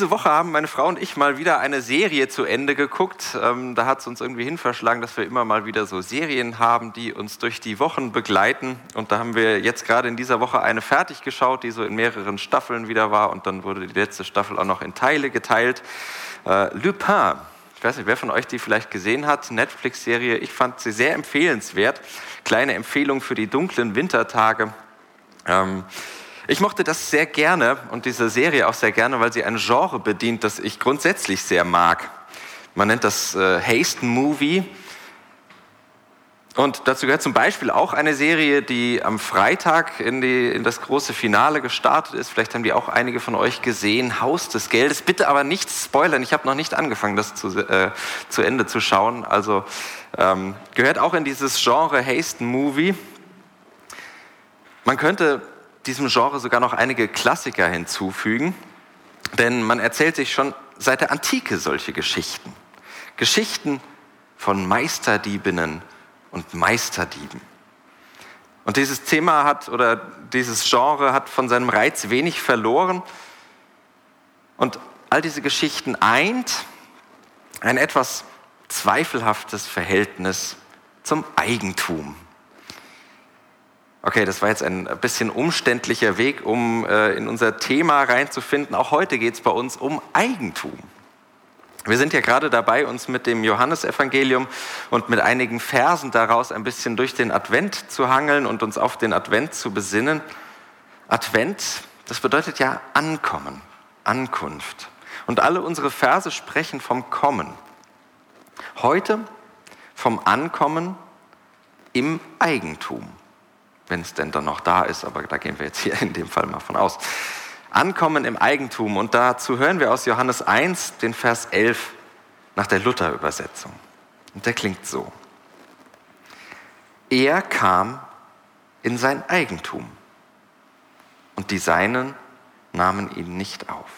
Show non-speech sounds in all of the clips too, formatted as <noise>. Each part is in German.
Diese Woche haben meine Frau und ich mal wieder eine Serie zu Ende geguckt. Ähm, da hat es uns irgendwie hinverschlagen, dass wir immer mal wieder so Serien haben, die uns durch die Wochen begleiten. Und da haben wir jetzt gerade in dieser Woche eine fertig geschaut, die so in mehreren Staffeln wieder war. Und dann wurde die letzte Staffel auch noch in Teile geteilt. Äh, Lupin. Ich weiß nicht, wer von euch die vielleicht gesehen hat. Netflix-Serie. Ich fand sie sehr empfehlenswert. Kleine Empfehlung für die dunklen Wintertage. Ähm, ich mochte das sehr gerne und diese Serie auch sehr gerne, weil sie ein Genre bedient, das ich grundsätzlich sehr mag. Man nennt das äh, Haste Movie. Und dazu gehört zum Beispiel auch eine Serie, die am Freitag in, die, in das große Finale gestartet ist. Vielleicht haben die auch einige von euch gesehen. Haus des Geldes. Bitte aber nicht spoilern. Ich habe noch nicht angefangen, das zu, äh, zu Ende zu schauen. Also ähm, gehört auch in dieses Genre Haste Movie. Man könnte diesem Genre sogar noch einige Klassiker hinzufügen, denn man erzählt sich schon seit der Antike solche Geschichten. Geschichten von Meisterdiebinnen und Meisterdieben. Und dieses Thema hat oder dieses Genre hat von seinem Reiz wenig verloren. Und all diese Geschichten eint ein etwas zweifelhaftes Verhältnis zum Eigentum. Okay, das war jetzt ein bisschen umständlicher Weg, um äh, in unser Thema reinzufinden. Auch heute geht es bei uns um Eigentum. Wir sind ja gerade dabei, uns mit dem Johannesevangelium und mit einigen Versen daraus ein bisschen durch den Advent zu hangeln und uns auf den Advent zu besinnen. Advent, das bedeutet ja Ankommen, Ankunft. Und alle unsere Verse sprechen vom Kommen. Heute vom Ankommen im Eigentum wenn es denn dann noch da ist, aber da gehen wir jetzt hier <laughs> in dem Fall mal von aus. Ankommen im Eigentum und dazu hören wir aus Johannes 1 den Vers 11 nach der Luther-Übersetzung. Und der klingt so. Er kam in sein Eigentum und die Seinen nahmen ihn nicht auf.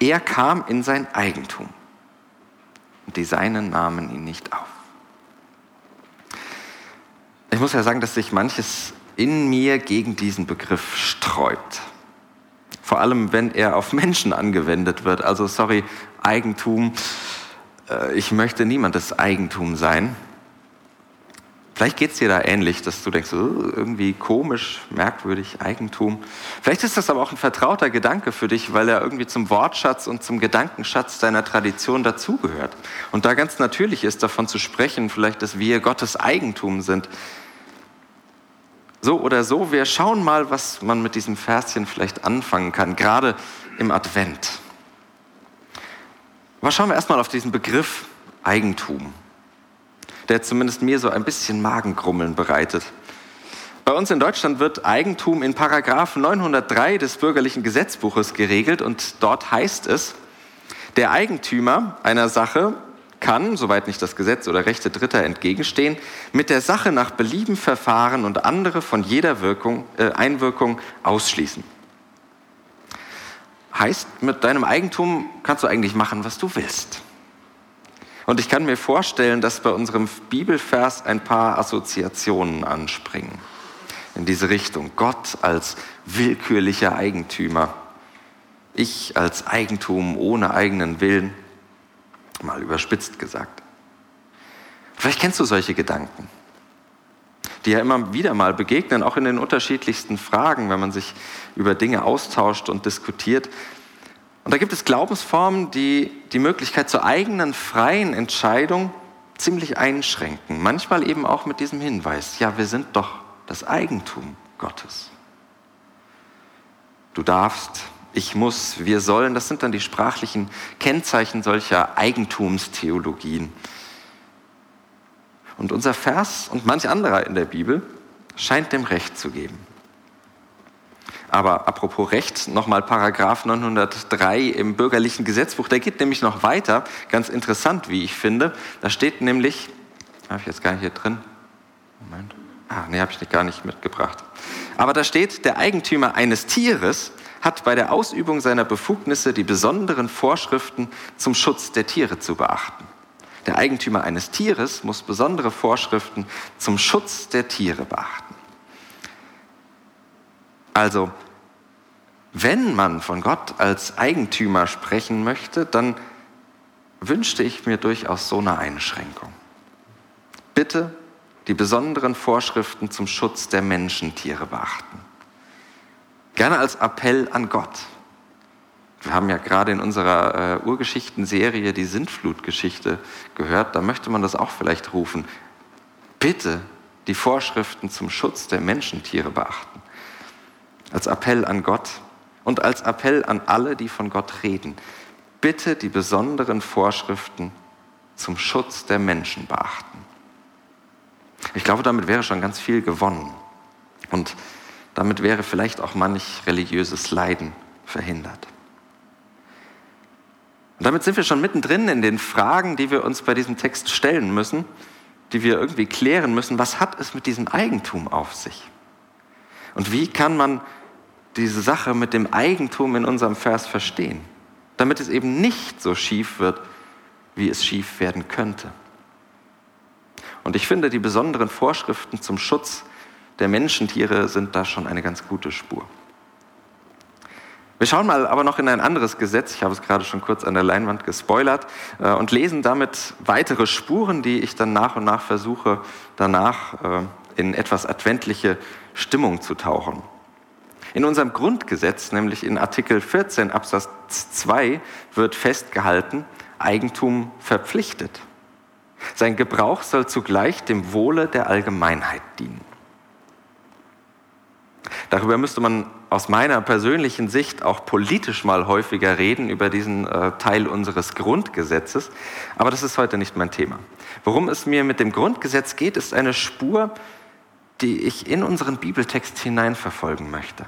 Er kam in sein Eigentum und die Seinen nahmen ihn nicht auf. Ich muss ja sagen, dass sich manches in mir gegen diesen Begriff sträubt. Vor allem, wenn er auf Menschen angewendet wird. Also, sorry, Eigentum. Äh, ich möchte niemandes Eigentum sein. Vielleicht geht es dir da ähnlich, dass du denkst, oh, irgendwie komisch, merkwürdig, Eigentum. Vielleicht ist das aber auch ein vertrauter Gedanke für dich, weil er irgendwie zum Wortschatz und zum Gedankenschatz deiner Tradition dazugehört. Und da ganz natürlich ist, davon zu sprechen, vielleicht, dass wir Gottes Eigentum sind. So oder so, wir schauen mal, was man mit diesem Verschen vielleicht anfangen kann, gerade im Advent. Aber schauen wir erstmal auf diesen Begriff Eigentum, der zumindest mir so ein bisschen Magengrummeln bereitet. Bei uns in Deutschland wird Eigentum in Paragraph 903 des bürgerlichen Gesetzbuches geregelt und dort heißt es, der Eigentümer einer Sache kann, soweit nicht das Gesetz oder Rechte Dritter entgegenstehen, mit der Sache nach Belieben verfahren und andere von jeder Wirkung, äh, Einwirkung ausschließen. Heißt, mit deinem Eigentum kannst du eigentlich machen, was du willst. Und ich kann mir vorstellen, dass bei unserem Bibelvers ein paar Assoziationen anspringen in diese Richtung. Gott als willkürlicher Eigentümer, ich als Eigentum ohne eigenen Willen mal überspitzt gesagt. Vielleicht kennst du solche Gedanken, die ja immer wieder mal begegnen, auch in den unterschiedlichsten Fragen, wenn man sich über Dinge austauscht und diskutiert. Und da gibt es Glaubensformen, die die Möglichkeit zur eigenen freien Entscheidung ziemlich einschränken. Manchmal eben auch mit diesem Hinweis, ja, wir sind doch das Eigentum Gottes. Du darfst ich muss, wir sollen, das sind dann die sprachlichen Kennzeichen solcher Eigentumstheologien. Und unser Vers und manch anderer in der Bibel scheint dem Recht zu geben. Aber apropos Recht, nochmal Paragraph 903 im bürgerlichen Gesetzbuch, der geht nämlich noch weiter, ganz interessant, wie ich finde. Da steht nämlich, habe ich jetzt gar nicht hier drin, Moment, ah, nee, habe ich gar nicht mitgebracht. Aber da steht, der Eigentümer eines Tieres hat bei der Ausübung seiner Befugnisse die besonderen Vorschriften zum Schutz der Tiere zu beachten. Der Eigentümer eines Tieres muss besondere Vorschriften zum Schutz der Tiere beachten. Also, wenn man von Gott als Eigentümer sprechen möchte, dann wünschte ich mir durchaus so eine Einschränkung. Bitte die besonderen Vorschriften zum Schutz der Menschentiere beachten. Gerne als Appell an Gott. Wir haben ja gerade in unserer äh, Urgeschichtenserie die Sintflutgeschichte gehört, da möchte man das auch vielleicht rufen. Bitte die Vorschriften zum Schutz der Menschentiere beachten. Als Appell an Gott und als Appell an alle, die von Gott reden. Bitte die besonderen Vorschriften zum Schutz der Menschen beachten. Ich glaube, damit wäre schon ganz viel gewonnen. Und damit wäre vielleicht auch manch religiöses Leiden verhindert. Und damit sind wir schon mittendrin in den Fragen, die wir uns bei diesem Text stellen müssen, die wir irgendwie klären müssen. Was hat es mit diesem Eigentum auf sich? Und wie kann man diese Sache mit dem Eigentum in unserem Vers verstehen, damit es eben nicht so schief wird, wie es schief werden könnte? Und ich finde, die besonderen Vorschriften zum Schutz der Menschentiere sind da schon eine ganz gute Spur. Wir schauen mal aber noch in ein anderes Gesetz, ich habe es gerade schon kurz an der Leinwand gespoilert, äh, und lesen damit weitere Spuren, die ich dann nach und nach versuche, danach äh, in etwas adventliche Stimmung zu tauchen. In unserem Grundgesetz, nämlich in Artikel 14 Absatz 2, wird festgehalten, Eigentum verpflichtet. Sein Gebrauch soll zugleich dem Wohle der Allgemeinheit dienen. Darüber müsste man aus meiner persönlichen Sicht auch politisch mal häufiger reden, über diesen äh, Teil unseres Grundgesetzes. Aber das ist heute nicht mein Thema. Worum es mir mit dem Grundgesetz geht, ist eine Spur, die ich in unseren Bibeltext hineinverfolgen möchte.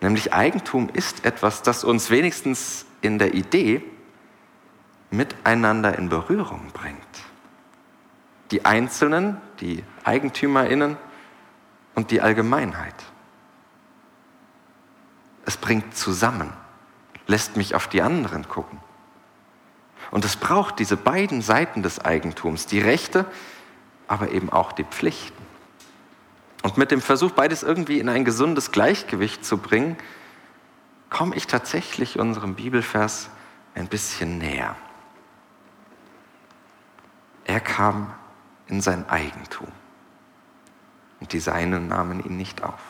Nämlich Eigentum ist etwas, das uns wenigstens in der Idee miteinander in Berührung bringt. Die Einzelnen, die Eigentümerinnen und die Allgemeinheit. Es bringt zusammen, lässt mich auf die anderen gucken. Und es braucht diese beiden Seiten des Eigentums, die Rechte, aber eben auch die Pflichten. Und mit dem Versuch, beides irgendwie in ein gesundes Gleichgewicht zu bringen, komme ich tatsächlich unserem Bibelvers ein bisschen näher. Er kam in sein Eigentum und die Seinen nahmen ihn nicht auf.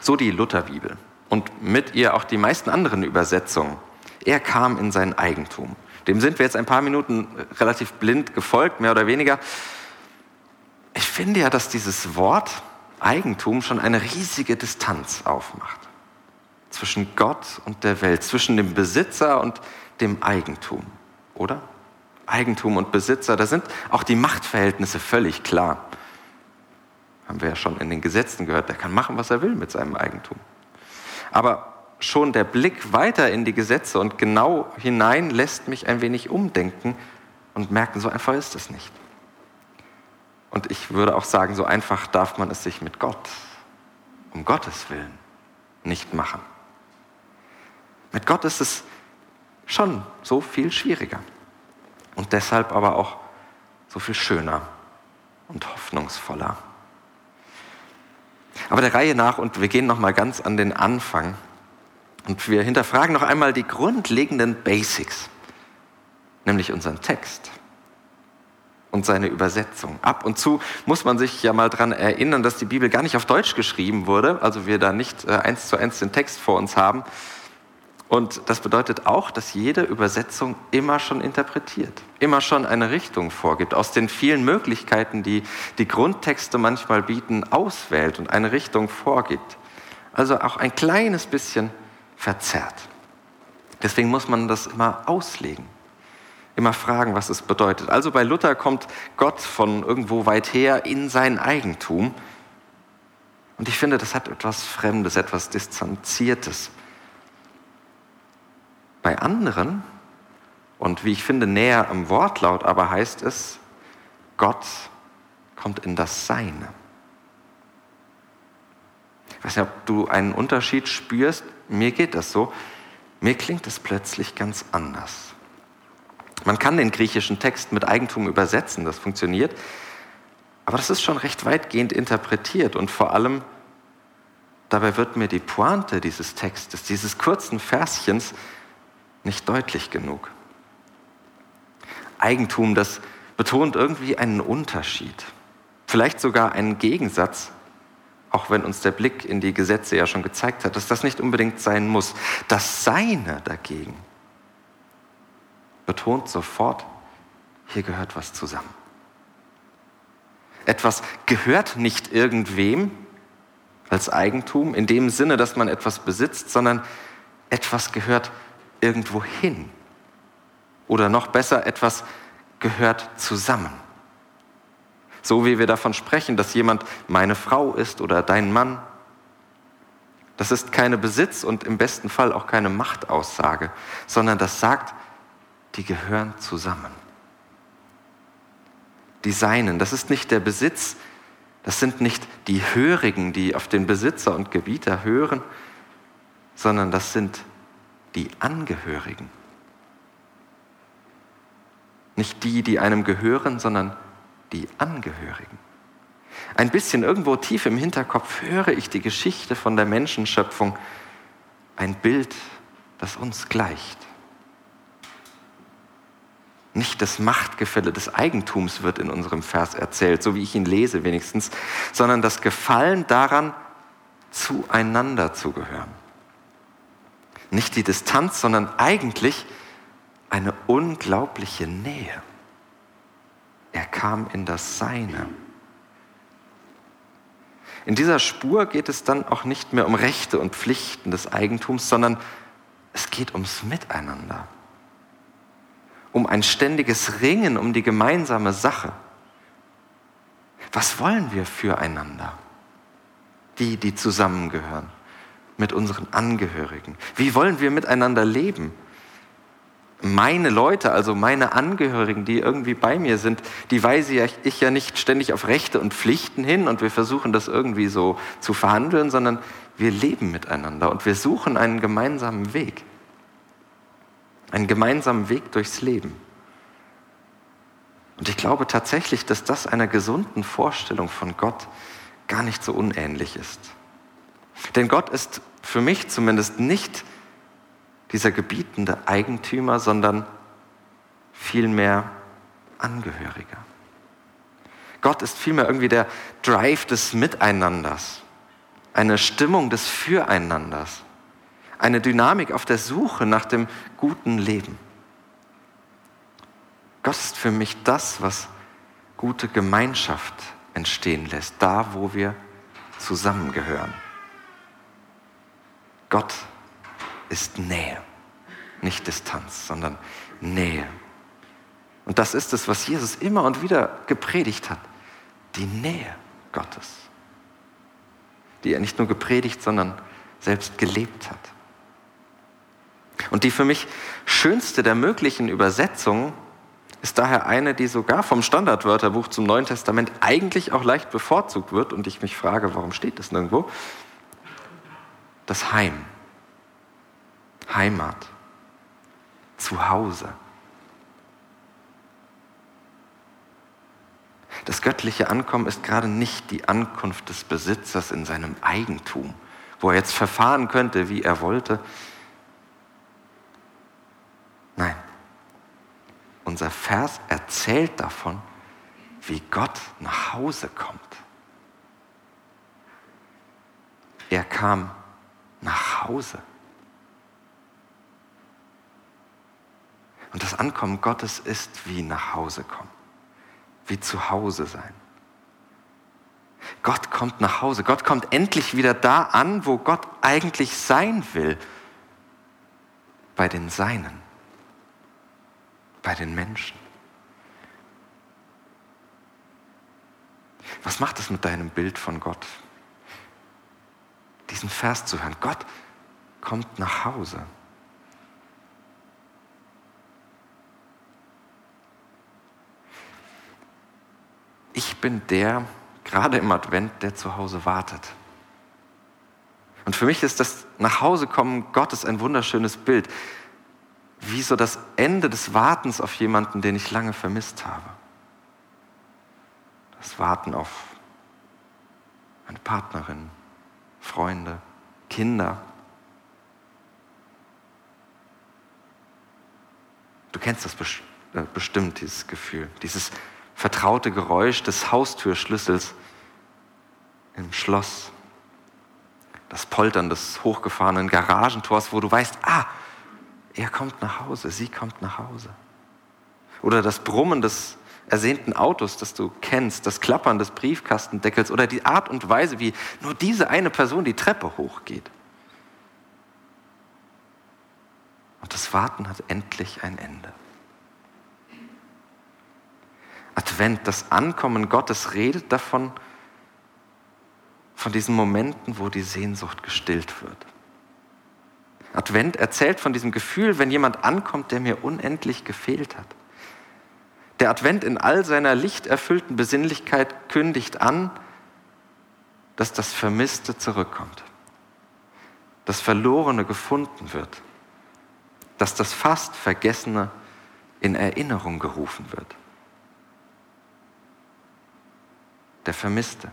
So die Lutherbibel und mit ihr auch die meisten anderen Übersetzungen. Er kam in sein Eigentum. Dem sind wir jetzt ein paar Minuten relativ blind gefolgt, mehr oder weniger. Ich finde ja, dass dieses Wort Eigentum schon eine riesige Distanz aufmacht. Zwischen Gott und der Welt, zwischen dem Besitzer und dem Eigentum, oder? Eigentum und Besitzer, da sind auch die Machtverhältnisse völlig klar. Haben wir ja schon in den Gesetzen gehört, der kann machen, was er will mit seinem Eigentum. Aber schon der Blick weiter in die Gesetze und genau hinein lässt mich ein wenig umdenken und merken, so einfach ist es nicht. Und ich würde auch sagen, so einfach darf man es sich mit Gott, um Gottes Willen, nicht machen. Mit Gott ist es schon so viel schwieriger und deshalb aber auch so viel schöner und hoffnungsvoller. Aber der Reihe nach und wir gehen noch mal ganz an den Anfang und wir hinterfragen noch einmal die grundlegenden Basics, nämlich unseren Text und seine Übersetzung. Ab und zu muss man sich ja mal daran erinnern, dass die Bibel gar nicht auf Deutsch geschrieben wurde, also wir da nicht äh, eins zu eins den Text vor uns haben, und das bedeutet auch, dass jede Übersetzung immer schon interpretiert, immer schon eine Richtung vorgibt, aus den vielen Möglichkeiten, die die Grundtexte manchmal bieten, auswählt und eine Richtung vorgibt. Also auch ein kleines bisschen verzerrt. Deswegen muss man das immer auslegen, immer fragen, was es bedeutet. Also bei Luther kommt Gott von irgendwo weit her in sein Eigentum Und ich finde, das hat etwas Fremdes, etwas Distanziertes. Bei anderen, und wie ich finde, näher am Wortlaut, aber heißt es, Gott kommt in das Seine. Ich weiß nicht, ob du einen Unterschied spürst. Mir geht das so. Mir klingt es plötzlich ganz anders. Man kann den griechischen Text mit Eigentum übersetzen, das funktioniert. Aber das ist schon recht weitgehend interpretiert und vor allem dabei wird mir die Pointe dieses Textes, dieses kurzen Verschens nicht deutlich genug. Eigentum, das betont irgendwie einen Unterschied, vielleicht sogar einen Gegensatz, auch wenn uns der Blick in die Gesetze ja schon gezeigt hat, dass das nicht unbedingt sein muss. Das Seine dagegen betont sofort, hier gehört was zusammen. Etwas gehört nicht irgendwem als Eigentum in dem Sinne, dass man etwas besitzt, sondern etwas gehört irgendwo hin. Oder noch besser, etwas gehört zusammen. So wie wir davon sprechen, dass jemand meine Frau ist oder dein Mann. Das ist keine Besitz und im besten Fall auch keine Machtaussage, sondern das sagt, die gehören zusammen. Die Seinen, das ist nicht der Besitz, das sind nicht die Hörigen, die auf den Besitzer und Gebieter hören, sondern das sind die Angehörigen. Nicht die, die einem gehören, sondern die Angehörigen. Ein bisschen irgendwo tief im Hinterkopf höre ich die Geschichte von der Menschenschöpfung, ein Bild, das uns gleicht. Nicht das Machtgefälle des Eigentums wird in unserem Vers erzählt, so wie ich ihn lese wenigstens, sondern das Gefallen daran, zueinander zu gehören. Nicht die Distanz, sondern eigentlich eine unglaubliche Nähe. Er kam in das Seine. In dieser Spur geht es dann auch nicht mehr um Rechte und Pflichten des Eigentums, sondern es geht ums Miteinander um ein ständiges Ringen um die gemeinsame Sache. Was wollen wir füreinander? Die, die zusammengehören, mit unseren Angehörigen. Wie wollen wir miteinander leben? Meine Leute, also meine Angehörigen, die irgendwie bei mir sind, die weise ich ja nicht ständig auf Rechte und Pflichten hin und wir versuchen das irgendwie so zu verhandeln, sondern wir leben miteinander und wir suchen einen gemeinsamen Weg einen gemeinsamen Weg durchs Leben. Und ich glaube tatsächlich, dass das einer gesunden Vorstellung von Gott gar nicht so unähnlich ist. Denn Gott ist für mich zumindest nicht dieser gebietende Eigentümer, sondern vielmehr Angehöriger. Gott ist vielmehr irgendwie der Drive des Miteinanders, eine Stimmung des Füreinanders eine Dynamik auf der Suche nach dem guten Leben. Gott ist für mich das, was gute Gemeinschaft entstehen lässt, da wo wir zusammengehören. Gott ist Nähe, nicht Distanz, sondern Nähe. Und das ist es, was Jesus immer und wieder gepredigt hat, die Nähe Gottes, die er nicht nur gepredigt, sondern selbst gelebt hat. Und die für mich schönste der möglichen Übersetzungen ist daher eine, die sogar vom Standardwörterbuch zum Neuen Testament eigentlich auch leicht bevorzugt wird. Und ich mich frage, warum steht das nirgendwo? Das Heim. Heimat. Zuhause. Das göttliche Ankommen ist gerade nicht die Ankunft des Besitzers in seinem Eigentum, wo er jetzt verfahren könnte, wie er wollte, Nein. Unser Vers erzählt davon, wie Gott nach Hause kommt. Er kam Hause. Und das Ankommen Gottes ist wie nach Hause kommen, wie zu Hause sein. Gott kommt nach Hause. Gott kommt endlich wieder da an, wo Gott eigentlich sein will, bei den Seinen bei den Menschen. Was macht es mit deinem Bild von Gott? diesen Vers zu hören. Gott kommt nach Hause. Ich bin der, gerade im Advent, der zu Hause wartet. Und für mich ist das Nachhausekommen Gottes ein wunderschönes Bild, wie so das Ende des Wartens auf jemanden, den ich lange vermisst habe. Das Warten auf eine Partnerin, Freunde, Kinder. Du kennst das äh, bestimmt, dieses Gefühl, dieses vertraute Geräusch des Haustürschlüssels im Schloss, das Poltern des hochgefahrenen Garagentors, wo du weißt, ah, er kommt nach Hause, sie kommt nach Hause. Oder das Brummen des ersehnten Autos, das du kennst, das Klappern des Briefkastendeckels oder die Art und Weise, wie nur diese eine Person die Treppe hochgeht. Und das Warten hat endlich ein Ende. Advent, das Ankommen Gottes redet davon, von diesen Momenten, wo die Sehnsucht gestillt wird. Advent erzählt von diesem Gefühl, wenn jemand ankommt, der mir unendlich gefehlt hat. Der Advent in all seiner lichterfüllten Besinnlichkeit kündigt an, dass das Vermisste zurückkommt, das Verlorene gefunden wird, dass das fast Vergessene in Erinnerung gerufen wird. Der Vermisste,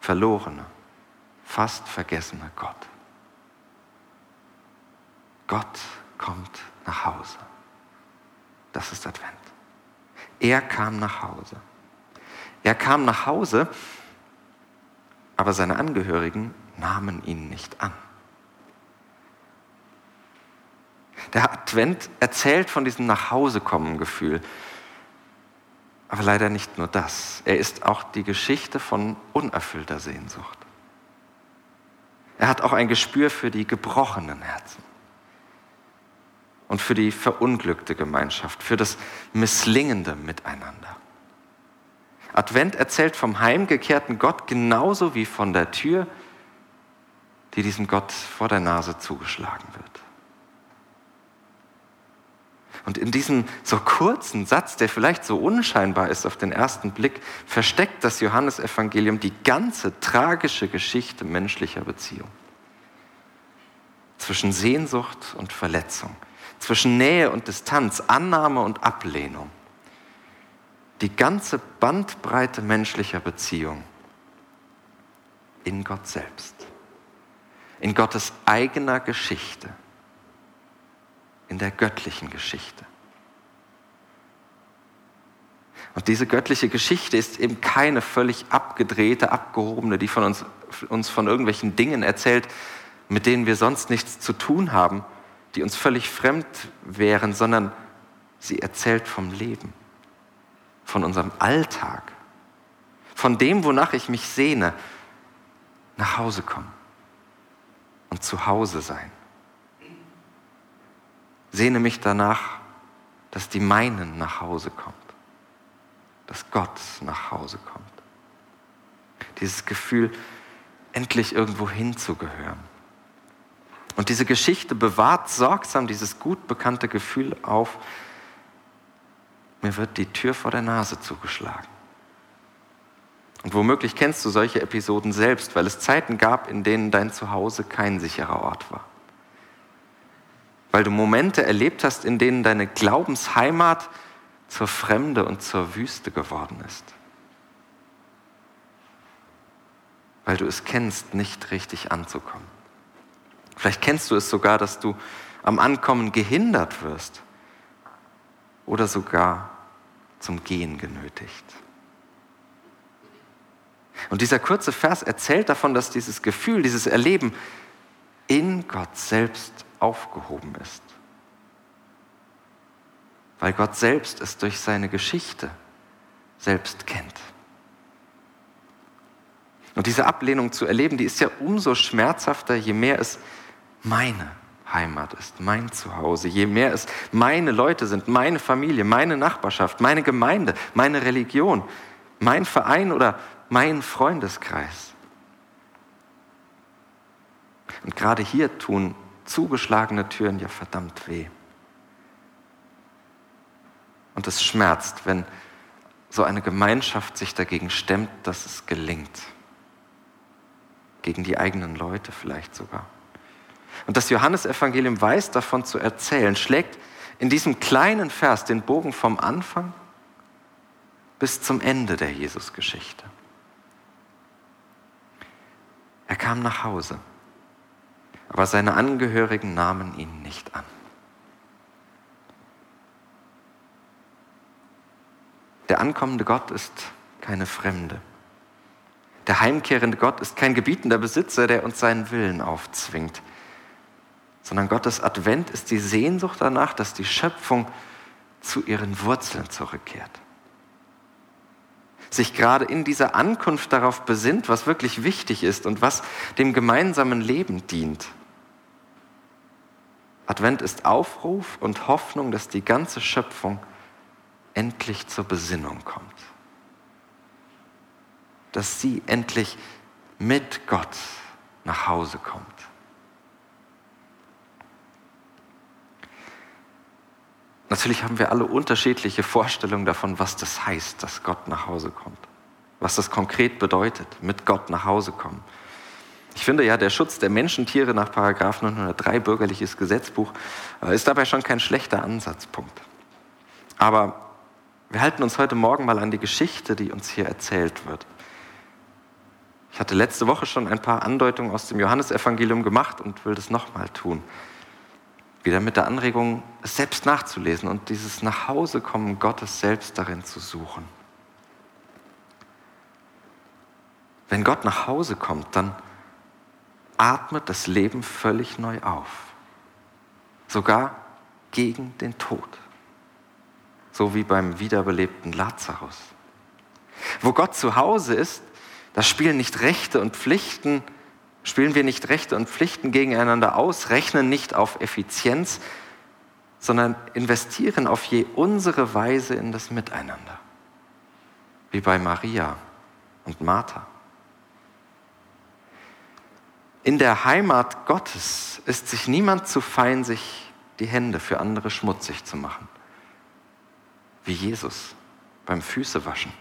Verlorene, fast vergessene Gott. Gott kommt nach Hause. Das ist Advent. Er kam nach Hause. Er kam nach Hause, aber seine Angehörigen nahmen ihn nicht an. Der Advent erzählt von diesem Nachhausekommen-Gefühl. Aber leider nicht nur das. Er ist auch die Geschichte von unerfüllter Sehnsucht. Er hat auch ein Gespür für die gebrochenen Herzen und für die verunglückte Gemeinschaft, für das misslingende Miteinander. Advent erzählt vom heimgekehrten Gott genauso wie von der Tür, die diesem Gott vor der Nase zugeschlagen wird. Und in diesem so kurzen Satz, der vielleicht so unscheinbar ist auf den ersten Blick, versteckt das Johannesevangelium die ganze tragische Geschichte menschlicher Beziehung. Zwischen Sehnsucht und Verletzung, zwischen Nähe und Distanz, Annahme und Ablehnung. Die ganze Bandbreite menschlicher Beziehung in Gott selbst, in Gottes eigener Geschichte, in der göttlichen Geschichte. Und diese göttliche Geschichte ist eben keine völlig abgedrehte, abgehobene, die von uns, uns von irgendwelchen Dingen erzählt, mit denen wir sonst nichts zu tun haben, die uns völlig fremd wären, sondern sie erzählt vom Leben, von unserem Alltag, von dem, wonach ich mich sehne, nach Hause kommen und zu Hause sein. Sehne mich danach, dass die meinen nach Hause kommt, dass Gott nach Hause kommt. Dieses Gefühl, endlich irgendwo hinzugehören. Und diese Geschichte bewahrt sorgsam dieses gut bekannte Gefühl auf, mir wird die Tür vor der Nase zugeschlagen. Und womöglich kennst du solche Episoden selbst, weil es Zeiten gab, in denen dein Zuhause kein sicherer Ort war. Weil du Momente erlebt hast, in denen deine Glaubensheimat zur Fremde und zur Wüste geworden ist. Weil du es kennst, nicht richtig anzukommen. Vielleicht kennst du es sogar, dass du am Ankommen gehindert wirst oder sogar zum Gehen genötigt. Und dieser kurze Vers erzählt davon, dass dieses Gefühl, dieses Erleben in Gott selbst aufgehoben ist. Weil Gott selbst es durch seine Geschichte selbst kennt. Und diese Ablehnung zu erleben, die ist ja umso schmerzhafter, je mehr es meine Heimat ist, mein Zuhause, je mehr es meine Leute sind, meine Familie, meine Nachbarschaft, meine Gemeinde, meine Religion, mein Verein oder mein Freundeskreis. Und gerade hier tun zugeschlagene Türen ja verdammt weh. Und es schmerzt, wenn so eine Gemeinschaft sich dagegen stemmt, dass es gelingt. Gegen die eigenen Leute vielleicht sogar. Und das Johannesevangelium weiß davon zu erzählen, schlägt in diesem kleinen Vers den Bogen vom Anfang bis zum Ende der Jesusgeschichte. Er kam nach Hause, aber seine Angehörigen nahmen ihn nicht an. Der ankommende Gott ist keine Fremde. Der heimkehrende Gott ist kein gebietender Besitzer, der uns seinen Willen aufzwingt, sondern Gottes Advent ist die Sehnsucht danach, dass die Schöpfung zu ihren Wurzeln zurückkehrt. Sich gerade in dieser Ankunft darauf besinnt, was wirklich wichtig ist und was dem gemeinsamen Leben dient. Advent ist Aufruf und Hoffnung, dass die ganze Schöpfung endlich zur Besinnung kommt. Dass sie endlich mit Gott nach Hause kommt. Natürlich haben wir alle unterschiedliche Vorstellungen davon, was das heißt, dass Gott nach Hause kommt. Was das konkret bedeutet, mit Gott nach Hause kommen. Ich finde ja, der Schutz der Menschentiere nach 903 Bürgerliches Gesetzbuch äh, ist dabei schon kein schlechter Ansatzpunkt. Aber wir halten uns heute Morgen mal an die Geschichte, die uns hier erzählt wird. Ich hatte letzte Woche schon ein paar Andeutungen aus dem Johannesevangelium gemacht und will das nochmal tun. Wieder mit der Anregung, es selbst nachzulesen und dieses Nachhausekommen Gottes selbst darin zu suchen. Wenn Gott nach Hause kommt, dann atmet das Leben völlig neu auf. Sogar gegen den Tod so wie beim wiederbelebten Lazarus. Wo Gott zu Hause ist, da spielen nicht Rechte und Pflichten, spielen wir nicht Rechte und Pflichten gegeneinander aus, rechnen nicht auf Effizienz, sondern investieren auf je unsere Weise in das Miteinander. Wie bei Maria und Martha. In der Heimat Gottes ist sich niemand zu fein, sich die Hände für andere schmutzig zu machen wie Jesus beim Füßewaschen.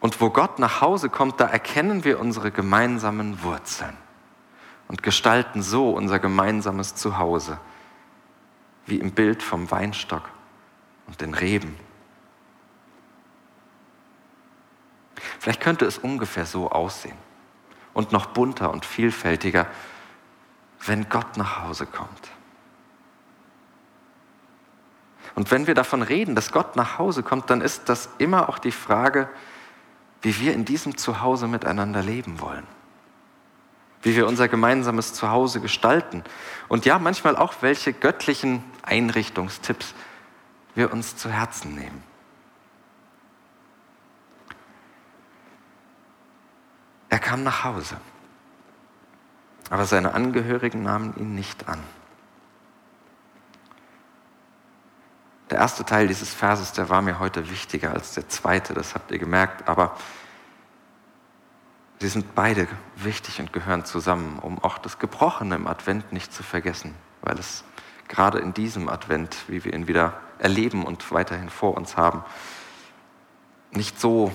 Und wo Gott nach Hause kommt, da erkennen wir unsere gemeinsamen Wurzeln und gestalten so unser gemeinsames Zuhause, wie im Bild vom Weinstock und den Reben. Vielleicht könnte es ungefähr so aussehen und noch bunter und vielfältiger, wenn Gott nach Hause kommt. Und wenn wir davon reden, dass Gott nach Hause kommt, dann ist das immer auch die Frage, wie wir in diesem Zuhause miteinander leben wollen. Wie wir unser gemeinsames Zuhause gestalten. Und ja, manchmal auch, welche göttlichen Einrichtungstipps wir uns zu Herzen nehmen. Er kam nach Hause, aber seine Angehörigen nahmen ihn nicht an. Der erste Teil dieses Verses, der war mir heute wichtiger als der zweite, das habt ihr gemerkt, aber sie sind beide wichtig und gehören zusammen, um auch das Gebrochene im Advent nicht zu vergessen, weil es gerade in diesem Advent, wie wir ihn wieder erleben und weiterhin vor uns haben, nicht so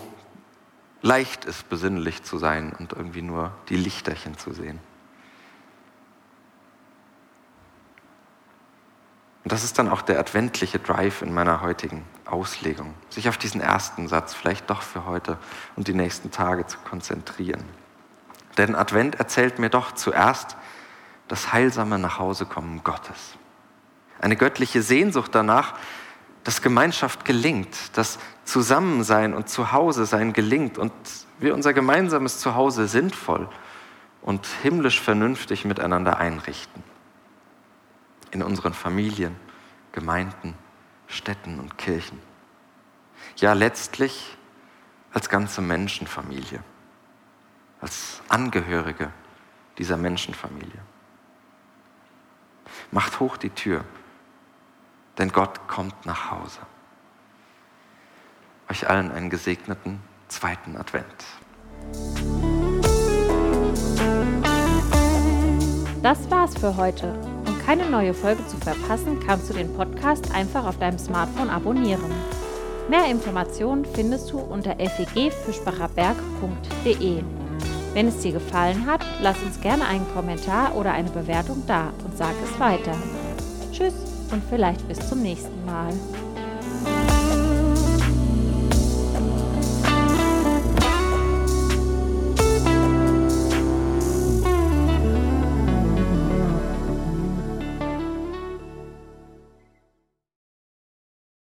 leicht ist, besinnlich zu sein und irgendwie nur die Lichterchen zu sehen. Und das ist dann auch der adventliche Drive in meiner heutigen Auslegung, sich auf diesen ersten Satz vielleicht doch für heute und die nächsten Tage zu konzentrieren. Denn Advent erzählt mir doch zuerst das heilsame Nachhausekommen Gottes. Eine göttliche Sehnsucht danach, dass Gemeinschaft gelingt, dass Zusammensein und Zuhause-Sein gelingt und wir unser gemeinsames Zuhause sinnvoll und himmlisch vernünftig miteinander einrichten in unseren Familien, Gemeinden, Städten und Kirchen. Ja, letztlich als ganze Menschenfamilie, als Angehörige dieser Menschenfamilie. Macht hoch die Tür, denn Gott kommt nach Hause. Euch allen einen gesegneten zweiten Advent. Das war's für heute. Um keine neue Folge zu verpassen, kannst du den Podcast einfach auf deinem Smartphone abonnieren. Mehr Informationen findest du unter fegfischbacherberg.de. Wenn es dir gefallen hat, lass uns gerne einen Kommentar oder eine Bewertung da und sag es weiter. Tschüss und vielleicht bis zum nächsten Mal.